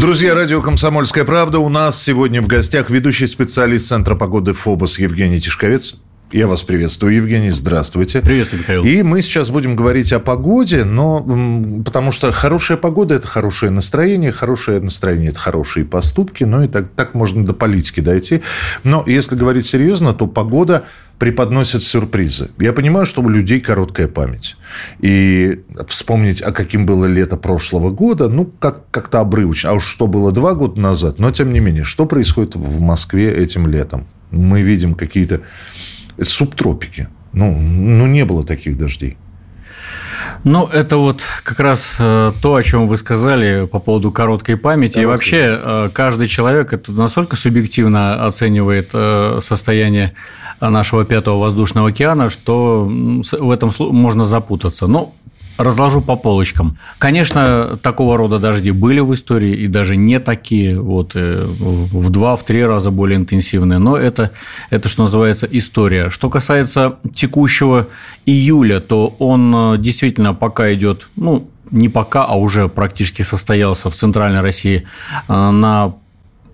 Друзья, радио «Комсомольская правда». У нас сегодня в гостях ведущий специалист Центра погоды ФОБОС Евгений Тишковец. Я вас приветствую, Евгений, здравствуйте. Приветствую, Михаил. И мы сейчас будем говорить о погоде, но потому что хорошая погода – это хорошее настроение, хорошее настроение – это хорошие поступки, ну и так, так можно до политики дойти. Но если говорить серьезно, то погода преподносит сюрпризы. Я понимаю, что у людей короткая память. И вспомнить, а каким было лето прошлого года, ну, как, как-то обрывочно. А уж что было два года назад, но тем не менее, что происходит в Москве этим летом? Мы видим какие-то субтропики. Ну, ну, не было таких дождей. Ну, это вот как раз э, то, о чем вы сказали по поводу короткой памяти. и вообще, э, каждый человек это настолько субъективно оценивает э, состояние нашего пятого воздушного океана, что в этом можно запутаться. Но разложу по полочкам. Конечно, такого рода дожди были в истории, и даже не такие, вот, э, в два, в три раза более интенсивные, но это, это, что называется, история. Что касается текущего июля, то он э, действительно пока идет, ну, не пока, а уже практически состоялся в Центральной России э, на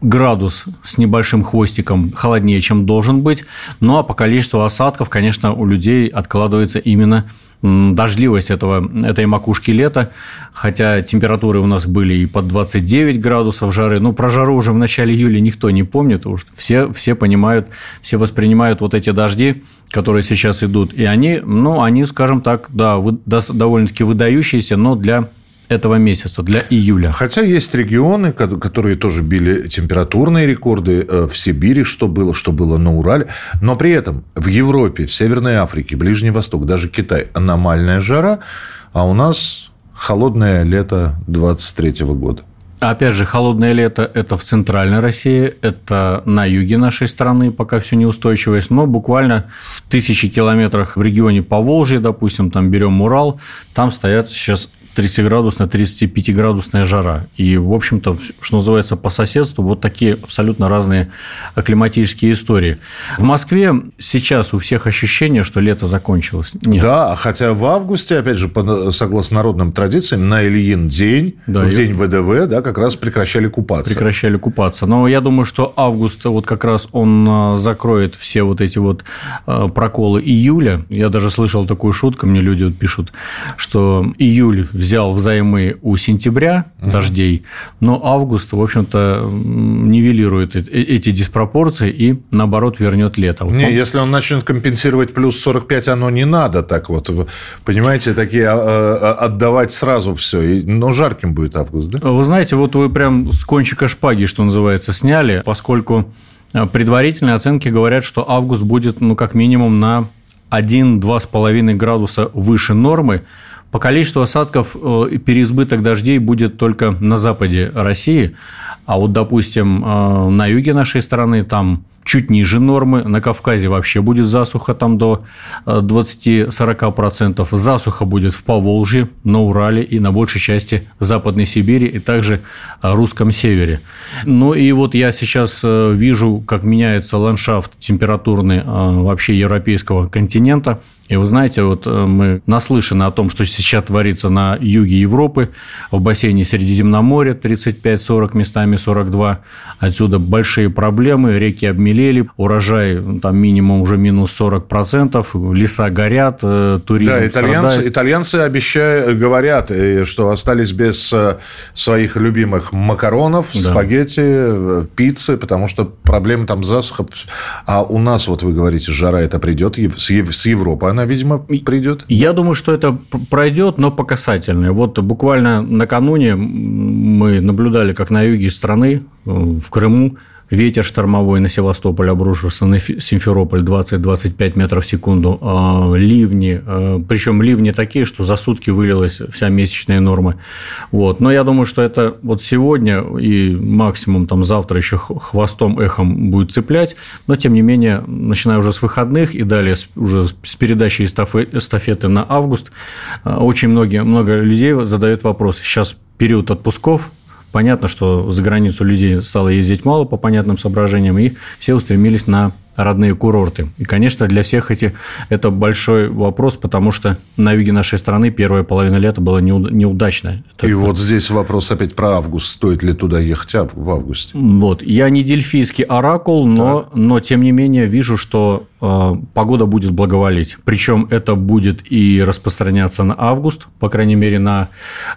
градус с небольшим хвостиком холоднее, чем должен быть. Ну а по количеству осадков, конечно, у людей откладывается именно дождливость этого, этой макушки лета, хотя температуры у нас были и под 29 градусов жары. Ну, про жару уже в начале июля никто не помнит, что все, все понимают, все воспринимают вот эти дожди, которые сейчас идут, и они, ну, они, скажем так, да, довольно-таки выдающиеся, но для этого месяца, для июля. Хотя есть регионы, которые тоже били температурные рекорды э, в Сибири, что было, что было на Урале. Но при этом в Европе, в Северной Африке, Ближний Восток, даже Китай аномальная жара, а у нас холодное лето 23 года. Опять же, холодное лето – это в центральной России, это на юге нашей страны, пока все неустойчивость, но буквально в тысячи километрах в регионе Поволжья, допустим, там берем Урал, там стоят сейчас 30-градусная, 35-градусная жара. И, в общем-то, что называется, по соседству вот такие абсолютно разные климатические истории. В Москве сейчас у всех ощущение, что лето закончилось. Нет. Да, хотя в августе, опять же, согласно народным традициям, на Ильин день, да, в день ВДВ, да, как раз прекращали купаться. Прекращали купаться. Но я думаю, что август вот как раз он а, закроет все вот эти вот а, проколы июля. Я даже слышал такую шутку, мне люди пишут, что июль взял взаймы у сентября угу. дождей, но август, в общем-то, нивелирует э, эти диспропорции и, наоборот, вернет лето. Не, он... если он начнет компенсировать плюс 45, оно не надо так вот, понимаете, такие а, а, отдавать сразу все. Но жарким будет август, да? Вы знаете, вот вы прям с кончика шпаги, что называется, сняли, поскольку предварительные оценки говорят, что август будет, ну, как минимум на 1-2,5 градуса выше нормы, по количеству осадков э, переизбыток дождей будет только на западе России, а вот, допустим, э, на юге нашей страны там чуть ниже нормы. На Кавказе вообще будет засуха там до 20-40%. Э, засуха будет в Поволжье, на Урале и на большей части Западной Сибири и также русском севере. Ну и вот я сейчас вижу, как меняется ландшафт температурный вообще европейского континента – и вы знаете, вот э, мы наслышаны о том, что сейчас творится на юге Европы, в бассейне Средиземноморья 35-40, местами 42. Отсюда большие проблемы, реки обмелели, урожай там минимум уже минус 40%, леса горят, э, туризм да, итальянцы, страдает. итальянцы обещают, говорят, э, что остались без своих любимых макаронов, да. спагетти, пиццы, потому что проблема там засуха. А у нас, вот вы говорите, жара это придет с Европы, она она, видимо, придет. Я думаю, что это пройдет, но по касательной. Вот буквально накануне мы наблюдали, как на юге страны, в Крыму, ветер штормовой на Севастополь обрушился, на Симферополь 20-25 метров в секунду, а, ливни, а, причем ливни такие, что за сутки вылилась вся месячная норма. Вот. Но я думаю, что это вот сегодня и максимум там завтра еще хвостом, эхом будет цеплять, но тем не менее, начиная уже с выходных и далее уже с передачи эстафеты на август, очень многие, много людей задают вопрос. Сейчас период отпусков, Понятно, что за границу людей стало ездить мало по понятным соображениям, и все устремились на родные курорты. И, конечно, для всех эти, это большой вопрос, потому что на юге нашей страны первая половина лета была неудачная. Это, и вот здесь вопрос опять про август. Стоит ли туда ехать в августе? Вот. Я не дельфийский оракул, но, но тем не менее вижу, что э, погода будет благоволить. Причем это будет и распространяться на август, по крайней мере, на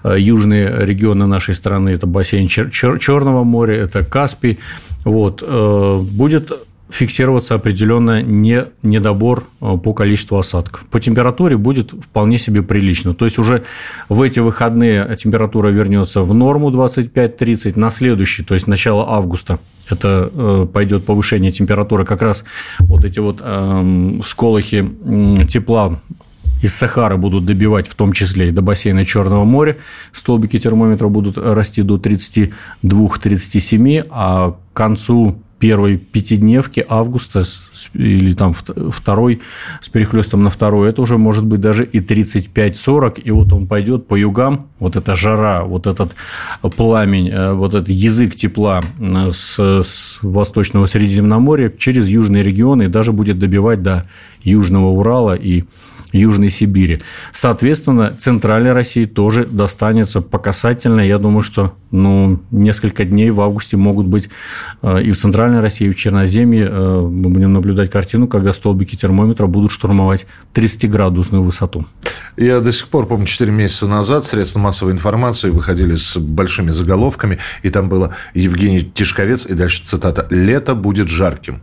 э, южные регионы нашей страны. Это бассейн Чер- Чер- Черного моря, это Каспий. Вот. Э, будет фиксироваться определенно не, недобор э, по количеству осадков. По температуре будет вполне себе прилично. То есть уже в эти выходные температура вернется в норму 25-30, на следующий, то есть начало августа, это э, пойдет повышение температуры. Как раз вот эти вот э, сколохи тепла из Сахары будут добивать в том числе и до бассейна Черного моря. Столбики термометра будут расти до 32-37, а к концу первой пятидневки августа или там второй с перехлестом на второй, это уже может быть даже и 35-40, и вот он пойдет по югам, вот эта жара, вот этот пламень, э, вот этот язык тепла э, с, с восточного Средиземноморья через южные регионы и даже будет добивать до Южного Урала и Южной Сибири. Соответственно, Центральной России тоже достанется по касательной. Я думаю, что ну, несколько дней в августе могут быть э, и в Центральной России, и в Черноземье. Э, мы будем наблюдать картину, когда столбики термометра будут штурмовать 30-градусную высоту. Я до сих пор помню, 4 месяца назад средства массовой информации выходили с большими заголовками, и там было Евгений Тишковец, и дальше цитата «Лето будет жарким».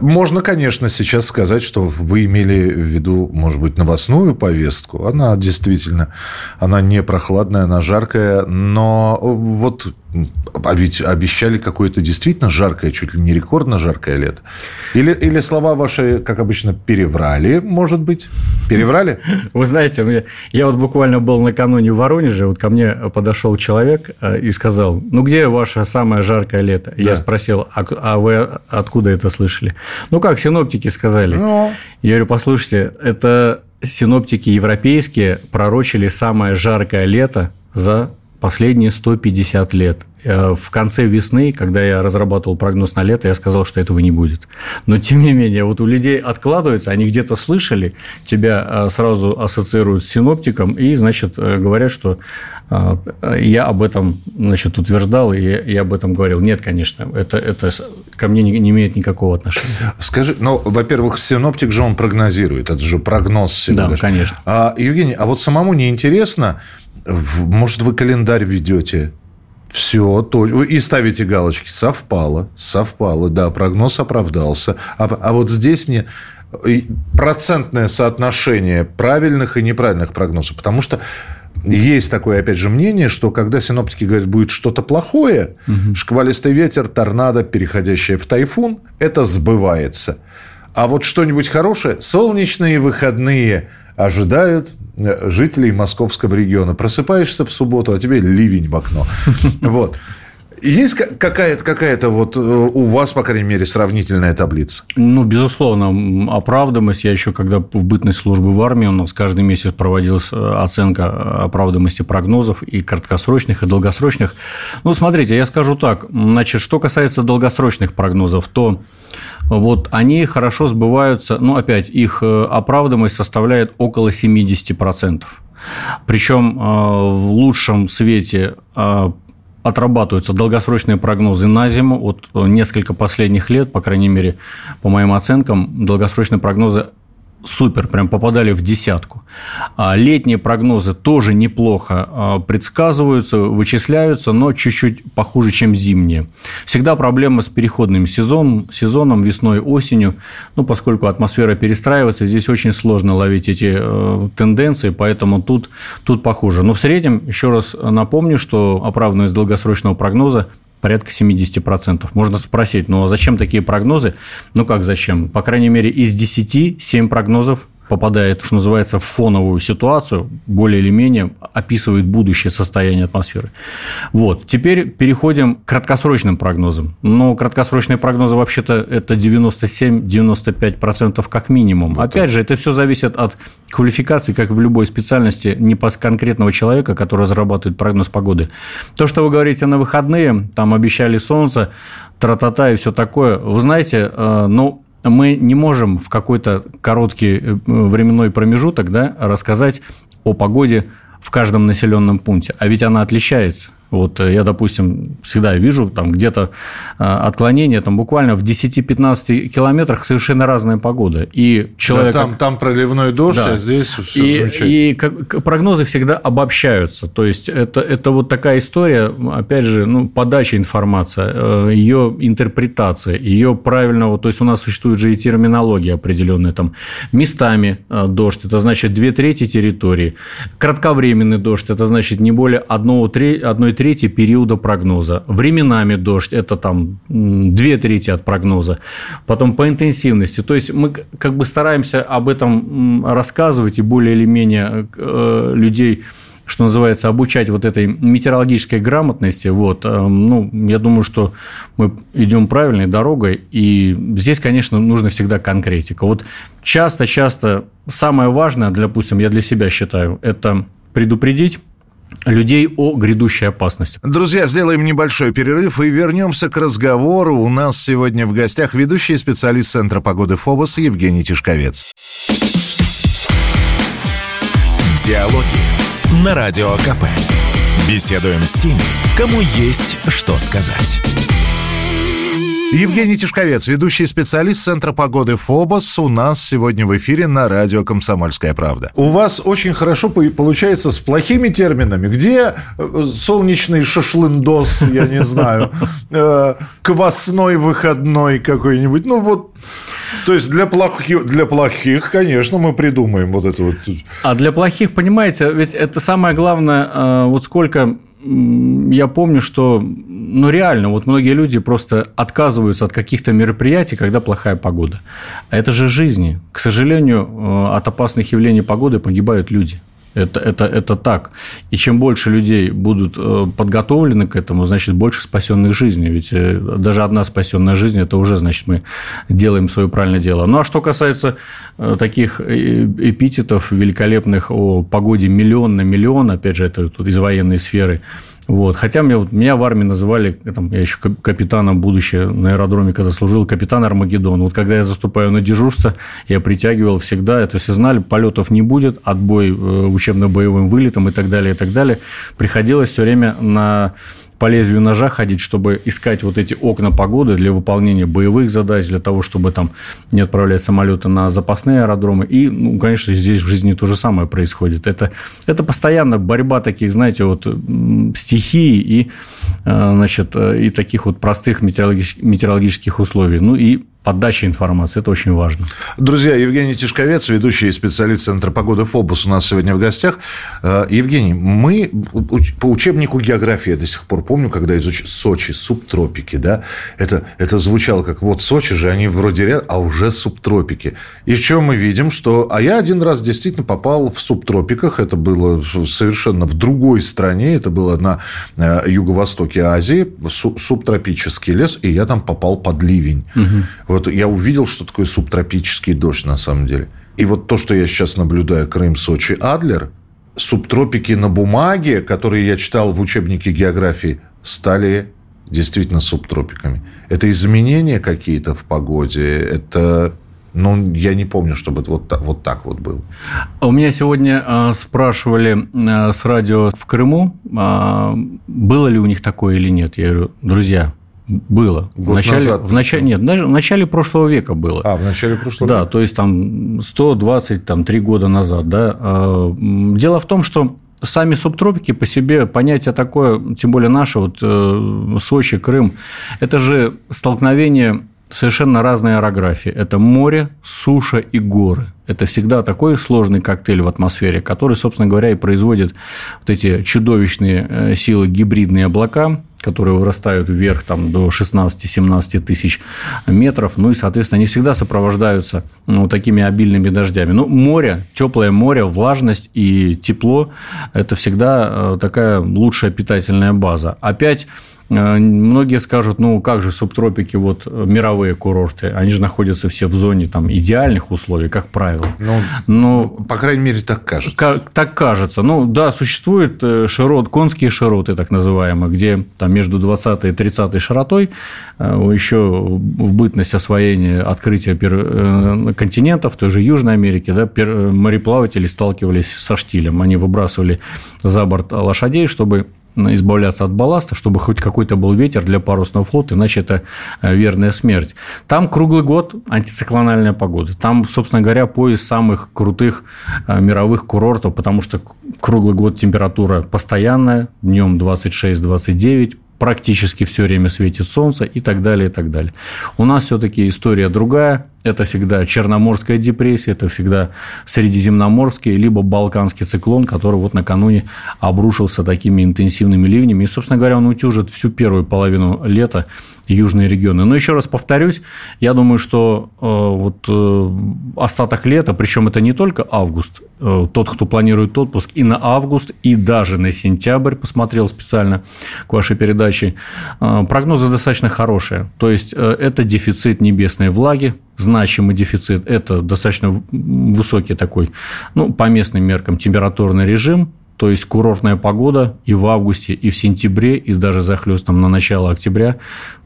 Можно, конечно, сейчас сказать, что вы имели в виду, может быть, новостную повестку. Она действительно, она не прохладная, она жаркая, но вот а ведь обещали какое-то действительно жаркое, чуть ли не рекордно жаркое лето. Или, или слова ваши, как обычно, переврали, может быть? Переврали? Вы знаете, я вот буквально был накануне в Воронеже, вот ко мне подошел человек э, и сказал, ну, где ваше самое жаркое лето? Да. Я спросил, а, а вы откуда это слышали? Ну, как синоптики сказали. Ну. Я говорю, послушайте, это синоптики европейские пророчили самое жаркое лето за последние 150 лет. Э, в конце весны, когда я разрабатывал прогноз на лето, я сказал, что этого не будет. Но, тем не менее, вот у людей откладывается, они где-то слышали, тебя э, сразу ассоциируют с синоптиком, и, значит, э, говорят, что я об этом, значит, утверждал, и я об этом говорил. Нет, конечно, это, это ко мне не, не имеет никакого отношения. Скажи, ну, во-первых, синоптик же он прогнозирует, это же прогноз всего Да, лишь. конечно. А, Евгений, а вот самому не интересно, может, вы календарь ведете? Все, то, и ставите галочки. Совпало, совпало, да, прогноз оправдался. А, а вот здесь не процентное соотношение правильных и неправильных прогнозов. Потому что есть такое, опять же, мнение, что когда синоптики говорят, будет что-то плохое, угу. шквалистый ветер, торнадо, переходящее в тайфун, это сбывается. А вот что-нибудь хорошее, солнечные выходные ожидают жителей московского региона. Просыпаешься в субботу, а тебе ливень в окно. Вот. Есть какая-то какая вот э, у вас, по крайней мере, сравнительная таблица? Ну, безусловно, оправдываемость. Я еще, когда в бытность службы в армии, у нас каждый месяц проводилась э, оценка оправдываемости прогнозов и краткосрочных, и долгосрочных. Ну, смотрите, я скажу так. Значит, что касается долгосрочных прогнозов, то вот они хорошо сбываются. Ну, опять, их э, оправдываемость составляет около 70%. Причем в лучшем свете отрабатываются долгосрочные прогнозы на зиму. Вот несколько последних лет, по крайней мере, по моим оценкам, долгосрочные прогнозы супер, прям попадали в десятку. А летние прогнозы тоже неплохо а, предсказываются, вычисляются, но чуть-чуть похуже, чем зимние. Всегда проблема с переходным сезоном, сезоном весной, осенью, ну, поскольку атмосфера перестраивается, здесь очень сложно ловить эти э, тенденции, поэтому тут, тут похуже. Но в среднем, еще раз напомню, что оправданность долгосрочного прогноза порядка 70%. Можно спросить, ну а зачем такие прогнозы? Ну как зачем? По крайней мере, из 10 7 прогнозов попадает, что называется, в фоновую ситуацию, более или менее описывает будущее состояние атмосферы. Вот. Теперь переходим к краткосрочным прогнозам. Но краткосрочные прогнозы вообще-то это 97-95% как минимум. Вот Опять так. же, это все зависит от квалификации, как в любой специальности, не по конкретного человека, который разрабатывает прогноз погоды. То, что вы говорите на выходные, там обещали солнце, тра-та-та и все такое, вы знаете, э, ну, мы не можем в какой-то короткий э, временной промежуток да, рассказать о погоде в каждом населенном пункте. А ведь она отличается. Вот э, я, допустим, всегда вижу там где-то э, отклонение, там буквально в 10-15 километрах совершенно разная погода. И человек... Да, там, там проливной дождь, да. а здесь все и, замечательно. И как, прогнозы всегда обобщаются. То есть, это, это вот такая история, опять же, ну, подача информации, э, ее интерпретация, ее правильного... То есть, у нас существует же и терминология определенная. Там местами дождь, это значит две трети территории. Кратковременный дождь, это значит не более одной трети периода прогноза. Временами дождь – это там две трети от прогноза. Потом по интенсивности. То есть, мы как бы стараемся об этом рассказывать и более или менее э, людей что называется, обучать вот этой метеорологической грамотности, вот, э, ну, я думаю, что мы идем правильной дорогой, и здесь, конечно, нужно всегда конкретика. Вот часто-часто самое важное, допустим, я для себя считаю, это предупредить людей о грядущей опасности. Друзья, сделаем небольшой перерыв и вернемся к разговору. У нас сегодня в гостях ведущий специалист Центра погоды ФОБОС Евгений Тишковец. Диалоги на Радио КП. Беседуем с теми, кому есть что сказать. Евгений Тишковец, ведущий специалист Центра погоды ФОБОС, у нас сегодня в эфире на радио «Комсомольская правда». У вас очень хорошо получается с плохими терминами. Где э, солнечный шашлындос, я не знаю, э, квасной выходной какой-нибудь. Ну вот, то есть для плохих, для плохих, конечно, мы придумаем вот это вот. А для плохих, понимаете, ведь это самое главное, э, вот сколько я помню, что, ну, реально, вот многие люди просто отказываются от каких-то мероприятий, когда плохая погода. А это же жизни. К сожалению, э, от опасных явлений погоды погибают люди. Это, это, это так. И чем больше людей будут э, подготовлены к этому, значит, больше спасенных жизней. Ведь э, даже одна спасенная жизнь, это уже, значит, мы делаем свое правильное дело. Ну, а что касается таких эпитетов великолепных о погоде миллион на миллион, опять же, это из военной сферы, вот. Хотя меня, вот, меня в армии называли, там, я еще капитаном будущее на аэродроме, когда служил, капитан Армагеддон. Вот когда я заступаю на дежурство, я притягивал всегда, это все знали, полетов не будет, отбой э, учебно-боевым вылетом и так далее, и так далее. Приходилось все время на по лезвию ножа ходить, чтобы искать вот эти окна погоды для выполнения боевых задач, для того, чтобы там не отправлять самолеты на запасные аэродромы. И, ну, конечно, здесь в жизни то же самое происходит. Это, это постоянно борьба таких, знаете, вот стихий и, э, значит, э, и таких вот простых метеорологических, метеорологических условий. Ну, и подача информации. Это очень важно. Друзья, Евгений Тишковец, ведущий специалист Центра погоды ФОБУС у нас сегодня в гостях. Э, Евгений, мы по учебнику географии я до сих пор помню, когда изучили Сочи, субтропики, да, это, это звучало как вот Сочи же, они вроде ряд, а уже субтропики. И в чем мы видим, что... А я один раз действительно попал в субтропиках, это было совершенно в другой стране, это было на э, юго-востоке Азии, субтропический лес, и я там попал под ливень. Угу вот я увидел, что такое субтропический дождь на самом деле. И вот то, что я сейчас наблюдаю, Крым, Сочи, Адлер, субтропики на бумаге, которые я читал в учебнике географии, стали действительно субтропиками. Это изменения какие-то в погоде, это ну, я не помню, чтобы вот, так, вот так вот было. У меня сегодня э, спрашивали э, с радио в Крыму, э, было ли у них такое или нет. Я говорю, друзья, было. Год в начале, назад. В начале, нет, даже в начале прошлого века было. А, в начале прошлого да, века. Да, то есть там 120, там, 3 года назад. Да. А, дело в том, что сами субтропики по себе понятие такое, тем более наше, вот э, Сочи, Крым, это же столкновение совершенно разные орографии. Это море, суша и горы. Это всегда такой сложный коктейль в атмосфере, который, собственно говоря, и производит вот эти чудовищные э, силы гибридные облака, которые вырастают вверх там, до 16-17 тысяч метров. Ну и, соответственно, они всегда сопровождаются ну, такими обильными дождями. Ну, море, теплое море, влажность и тепло – это всегда э, такая лучшая питательная база. Опять многие скажут, ну как же субтропики, вот э, мировые курорты, они же находятся все в зоне там идеальных условий, как правило. Ну, ну по крайней мере, так кажется. Как, так кажется. Ну да, существуют э, широт, конские широты, так называемые, где там между 20 и 30 широтой еще в бытность освоения, открытия континентов, той же Южной Америке, да, мореплаватели сталкивались со штилем. Они выбрасывали за борт лошадей, чтобы избавляться от балласта, чтобы хоть какой-то был ветер для парусного флота, иначе это э, верная смерть. Там круглый год антициклональная погода. Там, собственно говоря, пояс самых крутых э, мировых курортов, потому что круглый год температура постоянная, днем 26-29, практически все время светит солнце и так далее, и так далее. У нас все-таки история другая. Это всегда Черноморская депрессия, это всегда Средиземноморский, либо Балканский циклон, который вот накануне обрушился такими интенсивными ливнями. И, собственно говоря, он утюжит всю первую половину лета южные регионы. Но еще раз повторюсь, я думаю, что э, вот э, остаток лета, причем это не только август, э, тот, кто планирует отпуск и на август, и даже на сентябрь, посмотрел специально к вашей передаче, прогнозы достаточно хорошие. То есть это дефицит небесной влаги, значимый дефицит, это достаточно высокий такой, ну, по местным меркам, температурный режим, то есть курортная погода и в августе, и в сентябре, и даже захлестом на начало октября,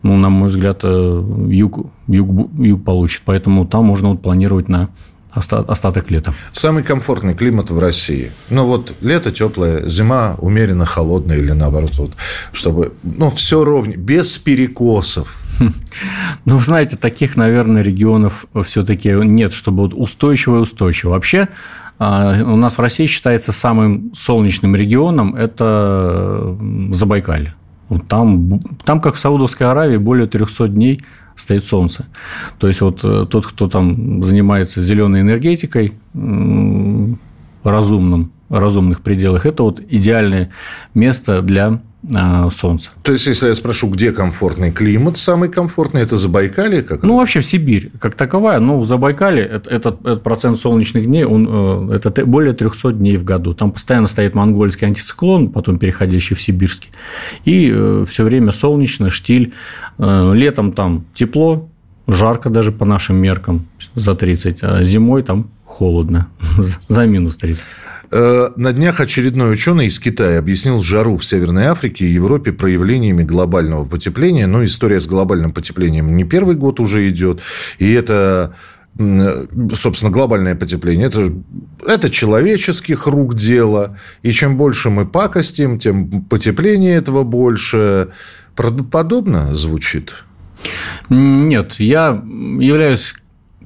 ну, на мой взгляд, э, юг, юг, юг получит. Поэтому там можно вот планировать на остаток лета. Самый комфортный климат в России. Ну, вот лето теплое, зима умеренно холодная или наоборот, вот, чтобы, ну, все ровно, без перекосов. Ну, вы знаете, таких, наверное, регионов все-таки нет, чтобы вот устойчиво и устойчиво. Вообще, а, у нас в России считается самым солнечным регионом – это Забайкалье. Вот там, там, как в Саудовской Аравии, более 300 дней стоит солнце. То есть, вот э, тот, кто там занимается зеленой энергетикой, разумным, разумных пределах, это вот идеальное место для солнца. То есть, если я спрошу, где комфортный климат, самый комфортный, это Забайкалье? Как ну, вообще в Сибирь, как таковая. Ну, в Забайкале этот, этот процент солнечных дней, он, э, это более 300 дней в году. Там постоянно стоит монгольский антициклон, потом переходящий в сибирский. И э, все время солнечно, штиль. Э, летом там тепло, жарко даже по нашим меркам за 30, а зимой там холодно, за минус 30. Э, на днях очередной ученый из Китая объяснил жару в Северной Африке и Европе проявлениями глобального потепления. Но история с глобальным потеплением не первый год уже идет. И это собственно, глобальное потепление, это, это человеческих рук дело. И чем больше мы пакостим, тем потепление этого больше. Правдоподобно звучит? Нет, я являюсь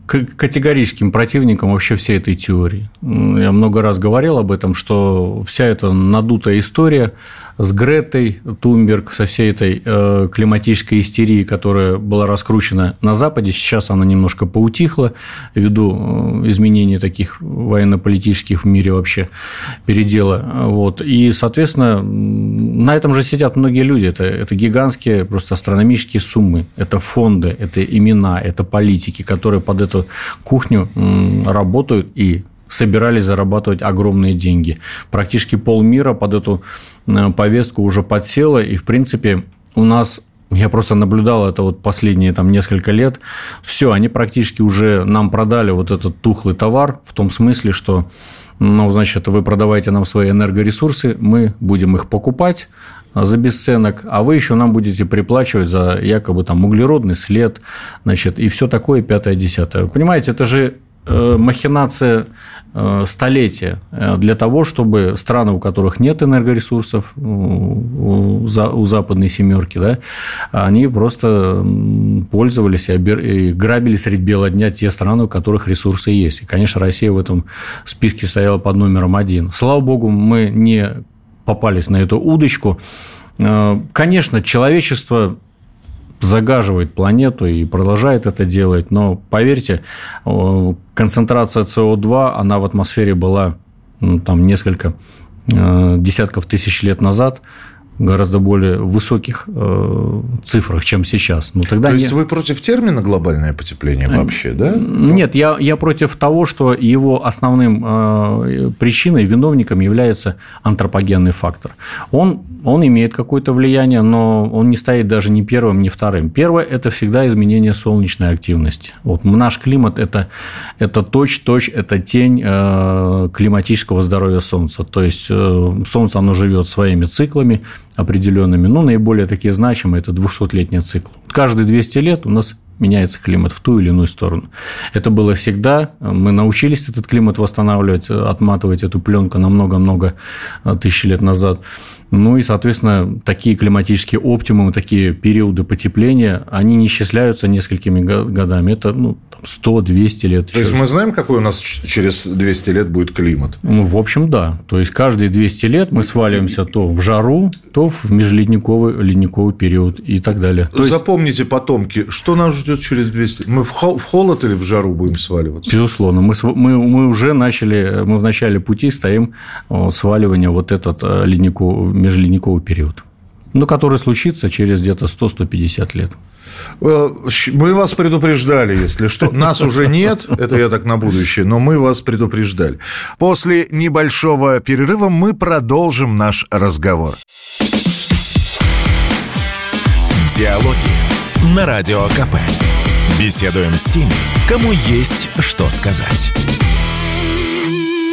категорическим противником вообще всей этой теории. Я много раз говорил об этом, что вся эта надутая история с Гретой Тумберг, со всей этой э, климатической истерией, которая была раскручена на Западе, сейчас она немножко поутихла ввиду э, изменений таких военно-политических в мире вообще передела. Вот. И, соответственно, на этом же сидят многие люди. Это, это гигантские, просто астрономические суммы. Это фонды, это имена, это политики, которые под эту кухню работают и собирались зарабатывать огромные деньги. Практически полмира под эту э, повестку уже подсело, и, в принципе, у нас я просто наблюдал это вот последние там несколько лет. Все, они практически уже нам продали вот этот тухлый товар в том смысле, что ну, значит, вы продаваете нам свои энергоресурсы, мы будем их покупать за бесценок, а вы еще нам будете приплачивать за якобы там углеродный след, значит, и все такое пятое-десятое. Понимаете, это же Э, махинация э, столетия э, для того, чтобы страны, у которых нет энергоресурсов, у западной семерки, да, они просто пользовались и грабили средь бела дня те страны, у которых ресурсы есть. И, конечно, Россия в этом списке стояла под номером один. Слава богу, мы не попались на эту удочку. Конечно, человечество загаживает планету и продолжает это делать. Но поверьте, концентрация СО2, она в атмосфере была ну, там несколько э, десятков тысяч лет назад. Гораздо более высоких э, цифрах, чем сейчас. Ну, тогда То есть не... вы против термина глобальное потепление э, вообще, да? Нет, я, я против того, что его основным э, причиной, виновником является антропогенный фактор. Он, он имеет какое-то влияние, но он не стоит даже ни первым, ни вторым. Первое – это всегда изменение солнечной активности. Вот наш климат – это, это точь-точь, это тень э, климатического здоровья Солнца. То есть, э, Солнце, оно живет своими циклами, определенными. Ну, наиболее такие значимые – это 200-летний цикл. Каждые 200 лет у нас меняется климат в ту или иную сторону. Это было всегда. Мы научились этот климат восстанавливать, отматывать эту пленку на много-много тысяч лет назад. Ну и, соответственно, такие климатические оптимумы, такие периоды потепления, они не исчисляются несколькими годами. Это ну, 100-200 лет. То есть мы знаем, какой у нас через 200 лет будет климат? Ну, в общем, да. То есть каждые 200 лет мы сваливаемся то в жару, то в межледниковый ледниковый период и так далее. То Запомните, есть... потомки, что нас ждет через 200? Мы в холод или в жару будем сваливаться? Безусловно. Мы, мы, мы уже начали, мы в начале пути стоим сваливания вот этот э, ледниковый, межледниковый период ну, который случится через где-то 100-150 лет. Э, мы вас предупреждали, если что. Нас уже нет, это я так на будущее, но мы вас предупреждали. После небольшого перерыва мы продолжим наш разговор. Диалоги на Радио КП. Беседуем с теми, кому есть что сказать.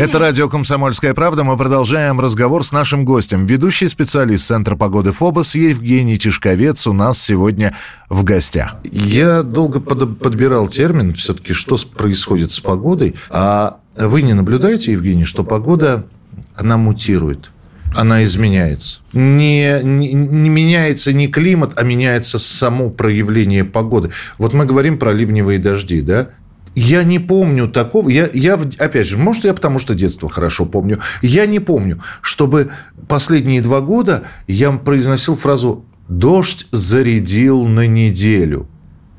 Это радио «Комсомольская правда». Мы продолжаем разговор с нашим гостем. Ведущий специалист Центра погоды ФОБОС Евгений Тишковец у нас сегодня в гостях. Я долго под, подбирал термин все-таки, что происходит с погодой. А вы не наблюдаете, Евгений, что погода, она мутирует? она изменяется. Не, не, не меняется не климат, а меняется само проявление погоды. Вот мы говорим про ливневые дожди, да? Я не помню такого. Я, я, опять же, может, я потому что детство хорошо помню. Я не помню, чтобы последние два года я произносил фразу «дождь зарядил на неделю».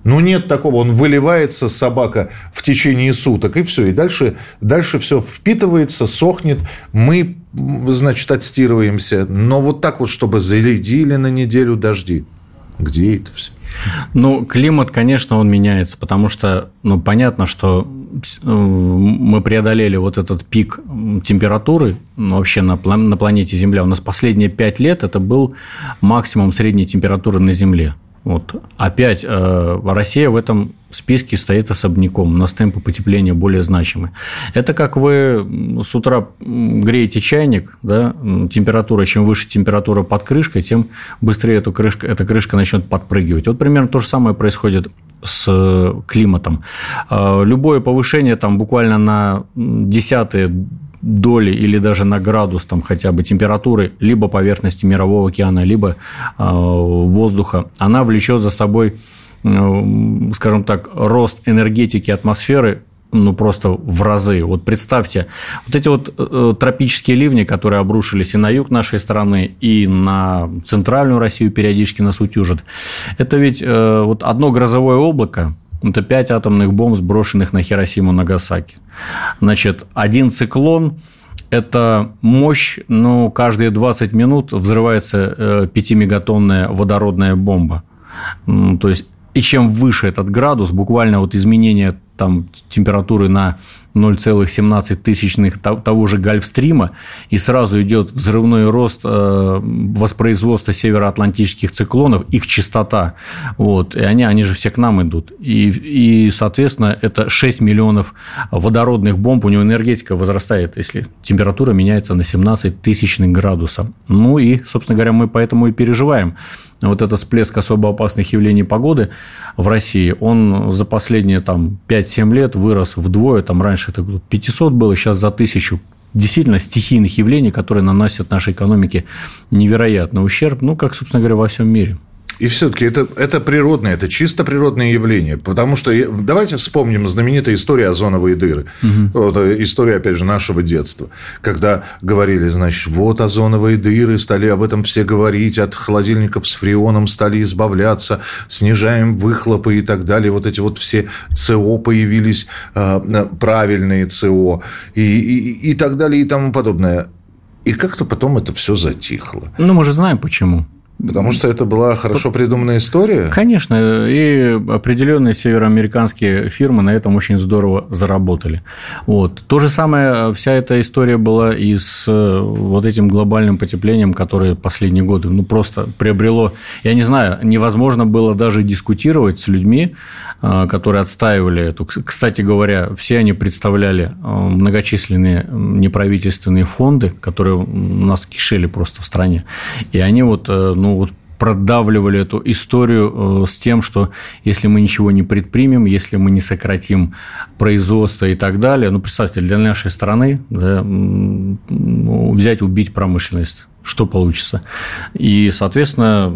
Ну, нет такого. Он выливается, собака, в течение суток, и все. И дальше, дальше все впитывается, сохнет. Мы, значит, отстирываемся. Но вот так вот, чтобы зарядили на неделю дожди. Где это все? Ну, климат, конечно, он меняется, потому что, ну, понятно, что э, мы преодолели вот этот пик температуры ну, вообще на, на планете Земля. У нас последние пять лет это был максимум средней температуры на Земле. Вот. Опять э, Россия в этом списке стоит особняком. У нас темпы потепления более значимы. Это как вы с утра греете чайник, да, температура, чем выше температура под крышкой, тем быстрее эту крышка, эта крышка начнет подпрыгивать. Вот примерно то же самое происходит с климатом. Э, любое повышение там буквально на десятые доли или даже на градус там хотя бы температуры либо поверхности Мирового океана, либо э, воздуха, она влечет за собой, э, скажем так, рост энергетики атмосферы ну, просто в разы. Вот представьте, вот эти вот э, тропические ливни, которые обрушились и на юг нашей страны, и на центральную Россию периодически нас утюжат, это ведь вот одно грозовое облако, это пять атомных бомб, сброшенных на Хиросиму Нагасаки. Значит, один циклон – это мощь, ну, каждые 20 минут взрывается 5-мегатонная э, водородная бомба. То есть, и чем выше этот градус, буквально вот изменение там, температуры на 0,17 тысячных того же Гольфстрима, и сразу идет взрывной рост э, воспроизводства североатлантических циклонов, их частота. Вот, и они, они же все к нам идут. И, и, соответственно, это 6 миллионов водородных бомб, у него энергетика возрастает, если температура меняется на 17 тысячных градуса. Ну и, собственно говоря, мы поэтому и переживаем вот этот всплеск особо опасных явлений погоды в России, он за последние там, 5-7 лет вырос вдвое. Там раньше это 500 было, сейчас за тысячу действительно стихийных явлений, которые наносят нашей экономике невероятный ущерб, ну, как, собственно говоря, во всем мире. И все-таки это, это природное, это чисто природное явление. Потому что давайте вспомним знаменитая история озоновые дыры. Угу. Вот, э, история, опять же, нашего детства. Когда говорили, значит, вот озоновые дыры, стали об этом все говорить, от холодильников с фреоном стали избавляться, снижаем выхлопы и так далее. Вот эти вот все ЦО появились, э, правильные ЦО и, и, и так далее и тому подобное. И как-то потом это все затихло. Ну, мы же знаем почему. Потому что это была хорошо придуманная история? Конечно, и определенные североамериканские фирмы на этом очень здорово заработали. Вот. То же самое, вся эта история была и с э, вот этим глобальным потеплением, которое последние годы ну, просто приобрело, я не знаю, невозможно было даже дискутировать с людьми, э, которые отстаивали эту. Кстати говоря, все они представляли э, многочисленные неправительственные фонды, которые у нас кишели просто в стране. И они вот ну, вот продавливали эту историю э, с тем, что если мы ничего не предпримем, если мы не сократим производство и так далее, ну, представьте, для нашей страны да, взять, убить промышленность, что получится. И, соответственно,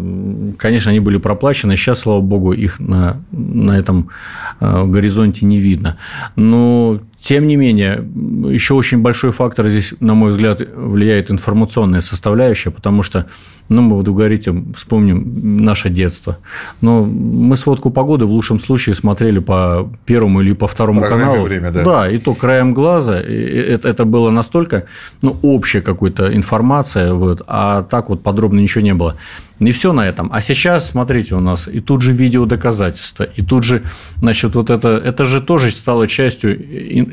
конечно, они были проплачены. Сейчас, слава богу, их на, на этом э, горизонте не видно. Но тем не менее, еще очень большой фактор здесь, на мой взгляд, влияет информационная составляющая, потому что, ну, мы вот говорите, вспомним наше детство. Но мы сводку погоды в лучшем случае смотрели по первому или по второму каналу. Время, да. да, и то краем глаза. Это, это было настолько, ну, общая какая-то информация, вот, а так вот подробно ничего не было. Не все на этом. А сейчас, смотрите, у нас и тут же видео доказательства, и тут же, значит, вот это, это же тоже стало частью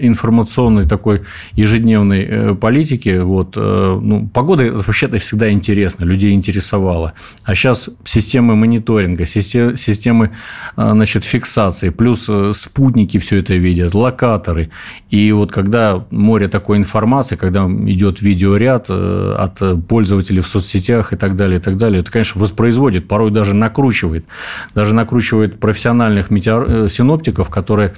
информационной такой ежедневной э, политики. Вот, э, ну, погода вообще-то всегда интересна, людей интересовала. А сейчас системы мониторинга, системы, э, значит, фиксации, плюс спутники все это видят, локаторы. И вот когда море такой информации, когда идет видеоряд от пользователей в соцсетях и так далее, и так далее, это, конечно, воспроизводит, порой даже накручивает. Даже накручивает профессиональных метеор... Синоптиков, которые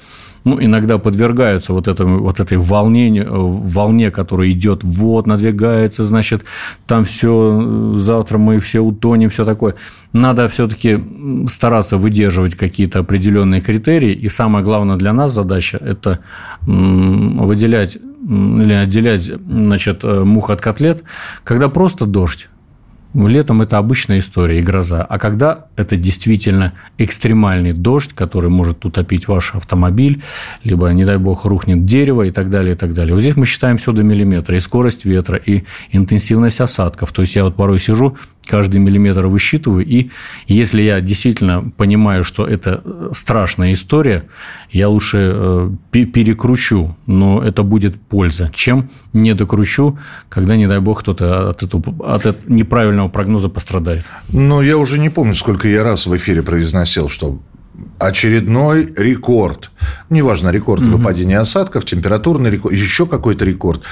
ну, иногда подвергаются вот, этому, вот этой волне, волне, которая идет, вот, надвигается, значит, там все, э, завтра мы все утонем, все такое. Надо все-таки стараться выдерживать какие-то определенные критерии, и самое главное для нас задача – это выделять или отделять значит, э, мух от котлет, когда просто дождь, Летом это обычная история и гроза. А когда это действительно экстремальный дождь, который может утопить ваш автомобиль, либо, не дай бог, рухнет дерево и так далее, и так далее. Вот здесь мы считаем все до миллиметра. И скорость ветра, и интенсивность осадков. То есть я вот порой сижу, каждый миллиметр высчитываю, и если я действительно понимаю, что это страшная история, я лучше э, перекручу, но это будет польза, чем не докручу, когда, не дай бог, кто-то от, этого, от этого неправильного прогноза пострадает. Ну, я уже не помню, сколько я раз в эфире произносил, что очередной рекорд. Неважно, рекорд угу. выпадения осадков, температурный рекорд, еще какой-то рекорд.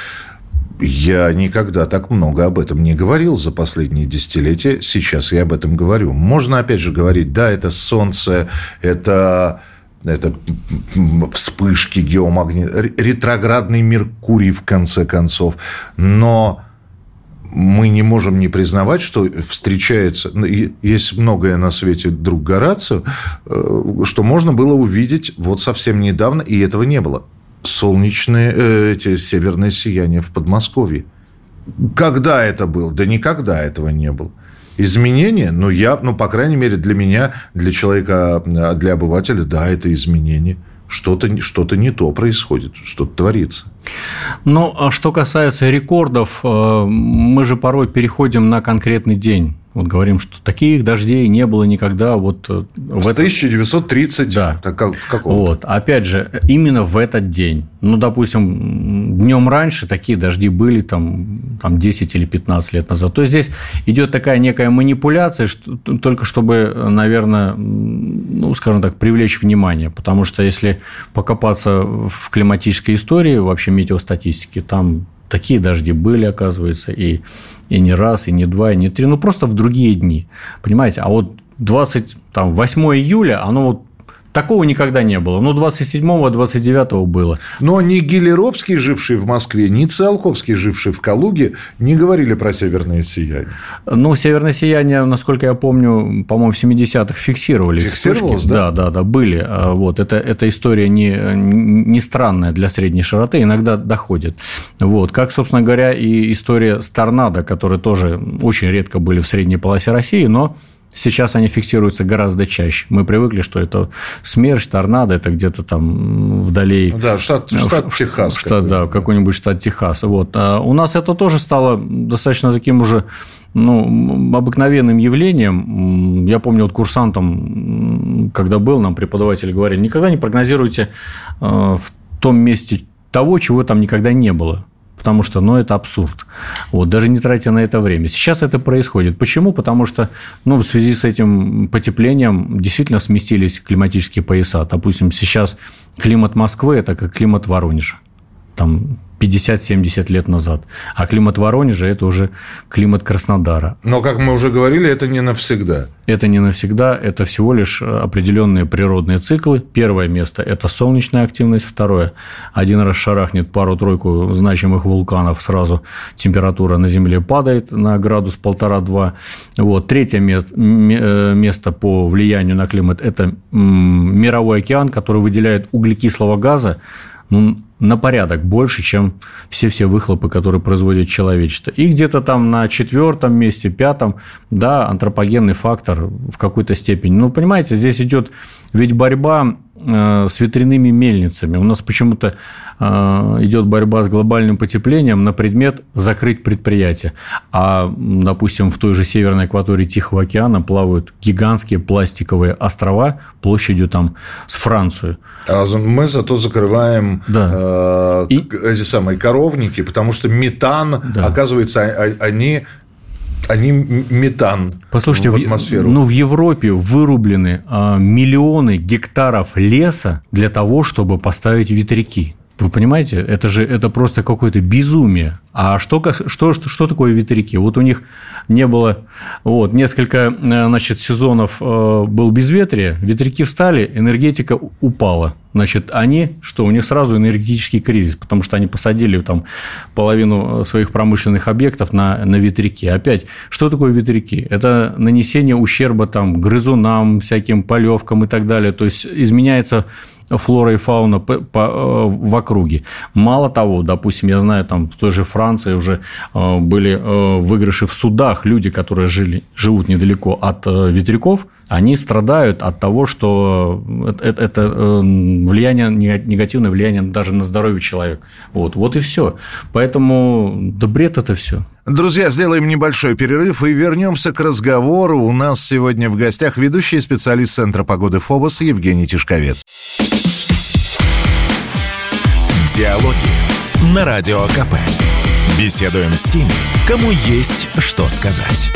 Я никогда так много об этом не говорил за последние десятилетия. Сейчас я об этом говорю. Можно, опять же, говорить, да, это солнце, это это вспышки геомагнит, ретроградный Меркурий, в конце концов. Но мы не можем не признавать, что встречается, ну, есть многое на свете друг Горацио, э, что можно было увидеть вот совсем недавно, и этого не было солнечные, э, эти северные сияния в Подмосковье. Когда это было? Да никогда этого не было. Изменения, ну, я, ну, по крайней мере, для меня, для человека, э, для обывателя, да, это изменение. Что-то что не то происходит, что-то творится. Ну, а что касается рекордов, э, мы же порой переходим на конкретный день. Вот говорим, что таких дождей не было никогда вот э, в С 1930 да. так, как, Вот. Опять же, именно в этот день. Ну, допустим, днем раньше такие дожди были там, там 10 или 15 лет назад. То есть здесь идет такая некая манипуляция, что, только чтобы, наверное, ну, скажем так, привлечь внимание. Потому что если покопаться в климатической истории, вообще метеостатистики, там такие дожди были, оказывается, и, и не раз, и не два, и не три, ну, просто в другие дни, понимаете? А вот 28 июля, оно вот Такого никогда не было. Ну, 27-го, 29-го было. Но ни Гелеровский, живший в Москве, ни Циолковский, живший в Калуге, не говорили про северное сияние. Ну, северное сияние, насколько я помню, по-моему, в 70-х фиксировались. Фиксировалось, да? Да, да, да, были. А, вот. Это, эта история не, не странная для средней широты, иногда доходит. Вот. Как, собственно говоря, и история с торнадо, которые тоже очень редко были в средней полосе России, но Сейчас они фиксируются гораздо чаще. Мы привыкли, что это смерч, торнадо, это где-то там вдали. Ну да, штат, штат в, Техас. Штат, да, какой-нибудь штат Техаса. Вот. А у нас это тоже стало достаточно таким уже ну, обыкновенным явлением. Я помню, вот курсантом, когда был, нам преподаватели говорили, никогда не прогнозируйте э, в том месте того, чего там никогда не было потому что, ну, это абсурд. Вот, даже не тратя на это время. Сейчас это происходит. Почему? Потому что, ну, в связи с этим потеплением действительно сместились климатические пояса. Допустим, сейчас климат Москвы – это как климат Воронежа. Там 50-70 лет назад. А климат Воронежа – это уже климат Краснодара. Но, как мы уже говорили, это не навсегда. Это не навсегда, это всего лишь определенные природные циклы. Первое место – это солнечная активность. Второе – один раз шарахнет пару-тройку значимых вулканов, сразу температура на Земле падает на градус полтора-два. Вот. Третье э, место по влиянию на климат – это мировой океан, который выделяет углекислого газа, ну, на порядок больше, чем все-все выхлопы, которые производит человечество. И где-то там на четвертом месте, пятом, да, антропогенный фактор в какой-то степени. Ну, понимаете, здесь идет ведь борьба с ветряными мельницами. У нас почему-то э, идет борьба с глобальным потеплением на предмет закрыть предприятие. А, допустим, в той же северной акватории Тихого океана плавают гигантские пластиковые острова площадью там с Францию. А мы зато закрываем да. э, И... эти самые коровники, потому что метан, да. оказывается, они они метан Послушайте, в атмосферу. В, ну, в Европе вырублены а, миллионы гектаров леса для того, чтобы поставить ветряки. Вы понимаете, это же это просто какое-то безумие. А что, что, что такое ветряки? Вот у них не было вот, несколько э, значит, сезонов э, был безветрие, ветряки встали, энергетика упала. Значит, они, что у них сразу энергетический кризис, потому что они посадили там половину э, своих промышленных объектов на, на ветряки. Опять, что такое ветряки? Это нанесение ущерба там грызунам, всяким полевкам и так далее. То есть изменяется флора и фауна по, э, в округе. Мало того, допустим, я знаю, там в той же Франции уже э, были э, выигрыши в судах, люди, которые жили, живут недалеко от ветряков, они страдают от того, что это, это влияние, негативное влияние даже на здоровье человека. Вот, вот и все. Поэтому да бред это все. Друзья, сделаем небольшой перерыв и вернемся к разговору. У нас сегодня в гостях ведущий специалист Центра погоды ФОБОС Евгений Тишковец. Диалоги на Радио КП. Беседуем с теми, кому есть что сказать.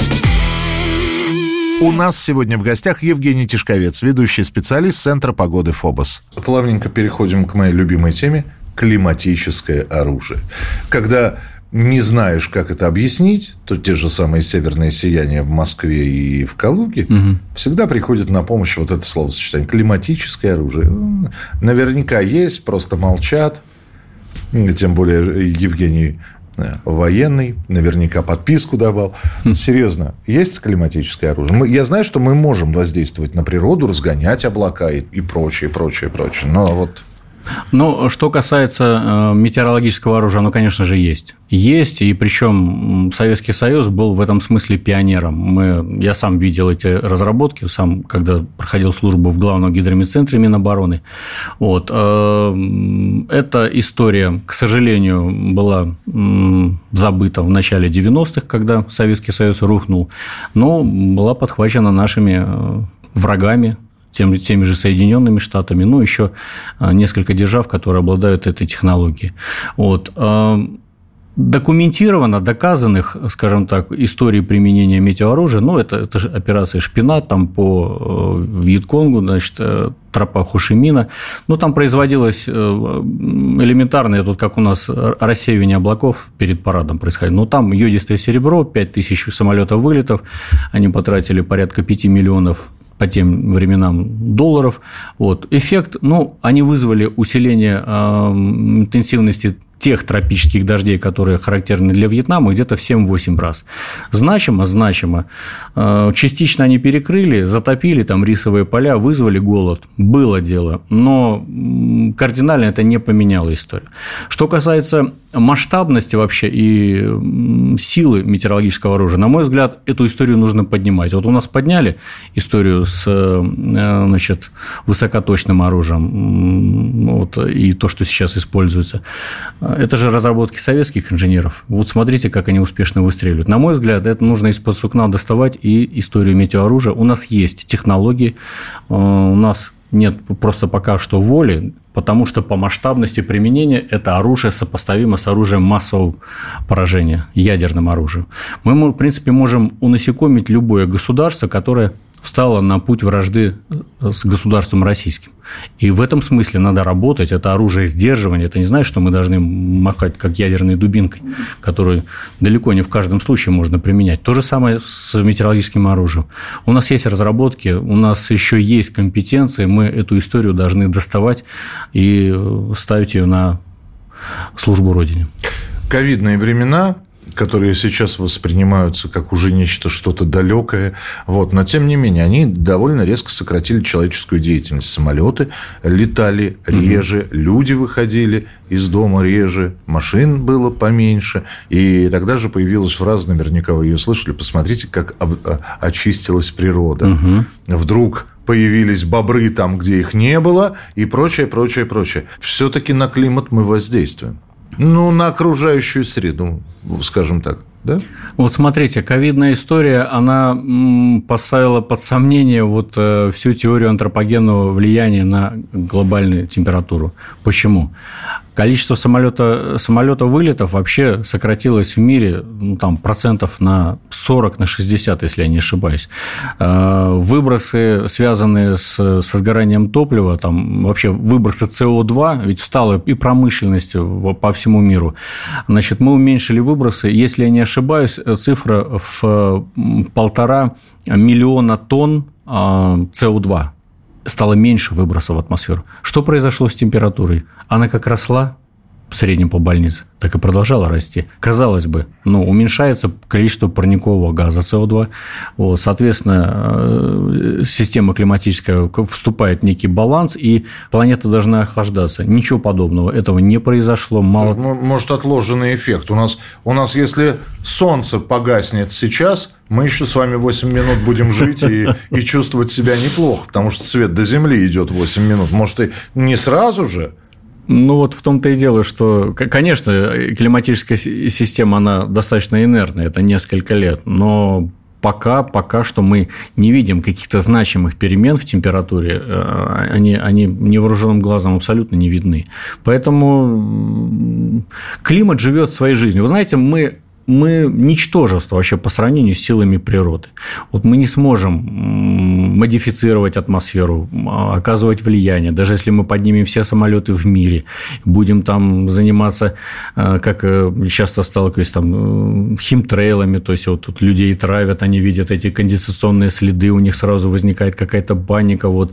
У нас сегодня в гостях Евгений Тишковец, ведущий специалист Центра погоды ФОБОС. Плавненько переходим к моей любимой теме – климатическое оружие. Когда не знаешь, как это объяснить, то те же самые северные сияния в Москве и в Калуге угу. всегда приходит на помощь вот это словосочетание климатическое оружие. Наверняка есть, просто молчат. Тем более Евгений военный, наверняка подписку давал. Хм. Серьезно, есть климатическое оружие? Мы, я знаю, что мы можем воздействовать на природу, разгонять облака и, и прочее, прочее, прочее. Но вот ну, что касается э, метеорологического оружия, оно, конечно же, есть. Есть, и причем Советский Союз был в этом смысле пионером. Мы, я сам видел эти разработки, сам, когда проходил службу в главном гидромедцентре Минобороны. Вот. Э, эта история, к сожалению, была забыта в начале 90-х, когда Советский Союз рухнул, но была подхвачена нашими э, врагами, тем, теми же Соединенными Штатами, ну, еще а, несколько держав, которые обладают этой технологией. Вот. А, документировано, доказанных, скажем так, истории применения метеооружия, ну, это, это же операция «Шпинат», там по э, Вьетконгу, значит, э, тропа Хушимина, ну, там производилось э, элементарное, тут как у нас рассеивание облаков перед парадом происходит, но там йодистое серебро, 5000 самолетов вылетов, они потратили порядка 5 миллионов по тем временам долларов. Вот. Эффект, ну, они вызвали усиление э, интенсивности тех тропических дождей, которые характерны для Вьетнама, где-то в 7-8 раз. Значимо, значимо. Э, частично они перекрыли, затопили там рисовые поля, вызвали голод. Было дело. Но кардинально это не поменяло историю. Что касается масштабности вообще и силы метеорологического оружия, на мой взгляд, эту историю нужно поднимать. Вот у нас подняли историю с э, значит, высокоточным оружием вот, и то, что сейчас используется. Это же разработки советских инженеров. Вот смотрите, как они успешно выстреливают. На мой взгляд, это нужно из-под сукна доставать и историю метеооружия. У нас есть технологии, э, у нас нет просто пока что воли, потому что по масштабности применения это оружие сопоставимо с оружием массового поражения, ядерным оружием. Мы, в принципе, можем унасекомить любое государство, которое встала на путь вражды э, с государством российским. И в этом смысле надо работать. Это оружие сдерживания. Это не значит, что мы должны махать как ядерной дубинкой, которую далеко не в каждом случае можно применять. То же самое с метеорологическим оружием. У нас есть разработки, у нас еще есть компетенции. Мы эту историю должны доставать и э, ставить ее на службу Родине. Ковидные времена, которые сейчас воспринимаются как уже нечто что-то далекое. Вот. Но, тем не менее, они довольно резко сократили человеческую деятельность. Самолеты летали реже, угу. люди выходили из дома реже, машин было поменьше. И тогда же появилась фраза, наверняка вы ее слышали, посмотрите, как а, очистилась природа. Угу. Вдруг появились бобры там, где их не было, и прочее, прочее, прочее. Все-таки на климат мы воздействуем. Ну, на окружающую среду, скажем так. Да? Вот смотрите, ковидная история, она поставила под сомнение вот э, всю теорию антропогенного влияния на глобальную температуру. Почему? Количество самолета, самолета вылетов вообще сократилось в мире ну, там, процентов на 40, на 60, если я не ошибаюсь. Э, выбросы, связанные с, со сгоранием топлива, там, вообще выбросы СО2, ведь встала и промышленность по всему миру. Значит, мы уменьшили выбросы. Если я не ошибаюсь, цифра в полтора миллиона тонн э, СО2 стало меньше выбросов в атмосферу. Что произошло с температурой? Она как росла в среднем по больнице, так и продолжала расти. Казалось бы, ну, уменьшается количество парникового газа СО2, вот, соответственно, э, система климатическая вступает в некий баланс, и планета должна охлаждаться. Ничего подобного, этого не произошло. Мало... Может, отложенный эффект. У нас, у нас, если солнце погаснет сейчас, мы еще с вами 8 минут будем жить и, и чувствовать себя неплохо, потому что свет до Земли идет 8 минут. Может, и не сразу же, ну, вот в том-то и дело, что, конечно, климатическая система, она достаточно инертная, это несколько лет, но пока, пока что мы не видим каких-то значимых перемен в температуре, э, они, они невооруженным глазом абсолютно не видны. Поэтому климат живет своей жизнью. Вы знаете, мы мы ничтожество вообще по сравнению с силами природы. Вот мы не сможем модифицировать атмосферу, оказывать влияние, даже если мы поднимем все самолеты в мире, будем там заниматься, э, как э, часто сталкиваюсь, там, э, химтрейлами, то есть вот тут людей травят, они видят эти конденсационные следы, у них сразу возникает какая-то паника, вот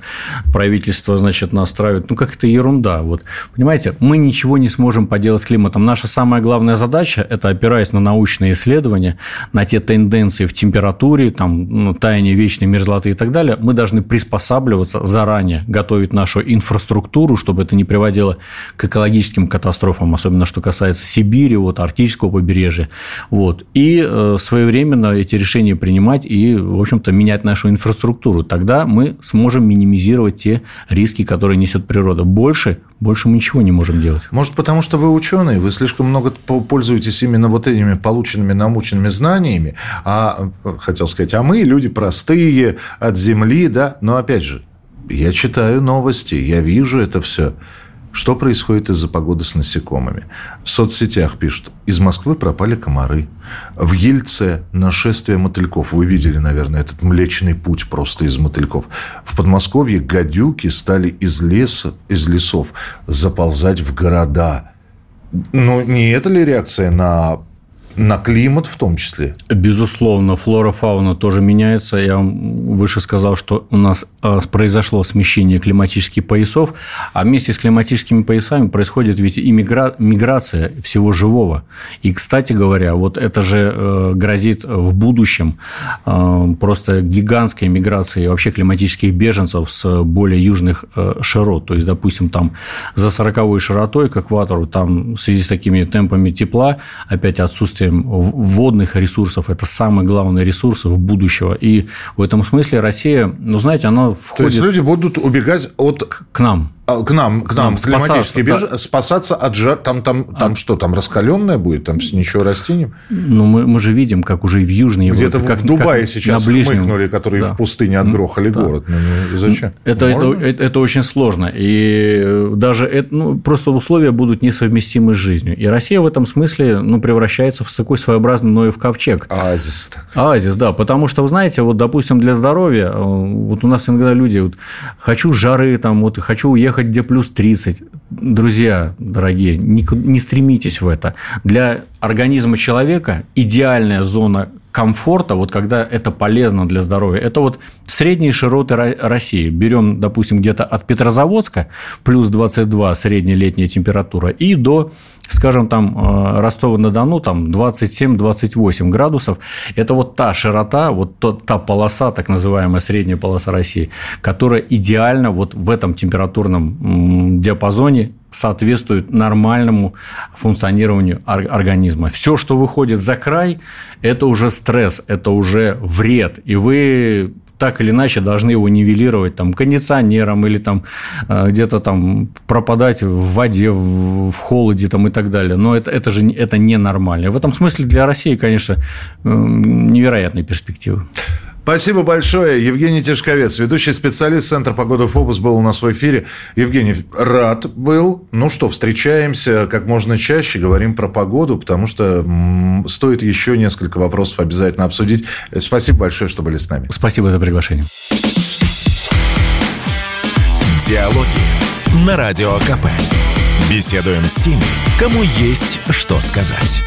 правительство, значит, нас травит. Ну, как это ерунда. Вот, понимаете, мы ничего не сможем поделать с климатом. Наша самая главная задача – это, опираясь на науку, научные исследования на те тенденции в температуре, там, ну, таяние вечной мерзлоты и так далее, мы должны приспосабливаться заранее, готовить нашу инфраструктуру, чтобы это не приводило к экологическим катастрофам, особенно что касается Сибири, вот, Арктического побережья. Вот. И э, своевременно эти решения принимать и, в общем-то, менять нашу инфраструктуру. Тогда мы сможем минимизировать те риски, которые несет природа. Больше больше мы ничего не можем делать. Может, потому что вы ученые, вы слишком много пользуетесь именно вот этими полученными научными знаниями, а, хотел сказать, а мы люди простые, от земли, да, но опять же, я читаю новости, я вижу это все. Что происходит из-за погоды с насекомыми? В соцсетях пишут, из Москвы пропали комары. В Ельце нашествие мотыльков. Вы видели, наверное, этот млечный путь просто из мотыльков. В Подмосковье гадюки стали из леса, из лесов заползать в города. Ну, не это ли реакция на на климат в том числе. Безусловно, флора, фауна тоже меняется. Я выше сказал, что у нас произошло смещение климатических поясов, а вместе с климатическими поясами происходит ведь и миграция всего живого. И, кстати говоря, вот это же э, грозит в будущем просто гигантской миграцией вообще климатических беженцев с более южных широт. То есть, допустим, там за 40 широтой к экватору, там в связи с такими темпами тепла, опять отсутствием водных ресурсов, это самый главный ресурс будущего. И в этом смысле Россия, ну, знаете, она входит... То есть люди будут убегать от... К нам. А, к нам, к нам, к климатически спасаться, да. спасаться от жар. Там, там, там а... что, там раскаленное будет, там ничего расти не. Ну, мы, мы же видим, как уже в Южной Европе. Где-то как, в Дубае как сейчас на ближнем... хмыкнули, которые да. в пустыне отгрохали да. город. Ну, ну зачем? Это, это, это, это очень сложно. И даже это, ну, просто условия будут несовместимы с жизнью. И Россия в этом смысле ну, превращается в такой своеобразный Ноев ковчег. Оазис. Так. Оазис, да. Потому что, вы знаете, вот, допустим, для здоровья, э, вот у нас иногда люди, вот, хочу жары, там, вот, хочу уехать, где плюс 3 30. Друзья, дорогие, не, не стремитесь в это. Для организма человека идеальная зона комфорта, вот когда это полезно для здоровья, это вот средние широты России. Берем, допустим, где-то от Петрозаводска плюс 22 средняя летняя температура и до, скажем, там э, Ростова-на-Дону там 27-28 градусов. Это вот та широта, вот та полоса, так называемая средняя полоса России, которая идеально вот в этом температурном диапазоне соответствует нормальному функционированию организма. Все, что выходит за край, это уже стресс, это уже вред. И вы так или иначе должны его нивелировать там кондиционером или там э, где-то там пропадать в воде, в, холоде там и так далее. Но это, это же это ненормально. В этом смысле для России, конечно, невероятные перспективы. Спасибо большое. Евгений Тишковец, ведущий специалист Центра погоды ФОБУС, был у нас в эфире. Евгений, рад был. Ну что, встречаемся как можно чаще, говорим про погоду, потому что стоит еще несколько вопросов обязательно обсудить. Спасибо большое, что были с нами. Спасибо за приглашение. Диалоги на Радио КП. Беседуем с теми, кому есть что сказать.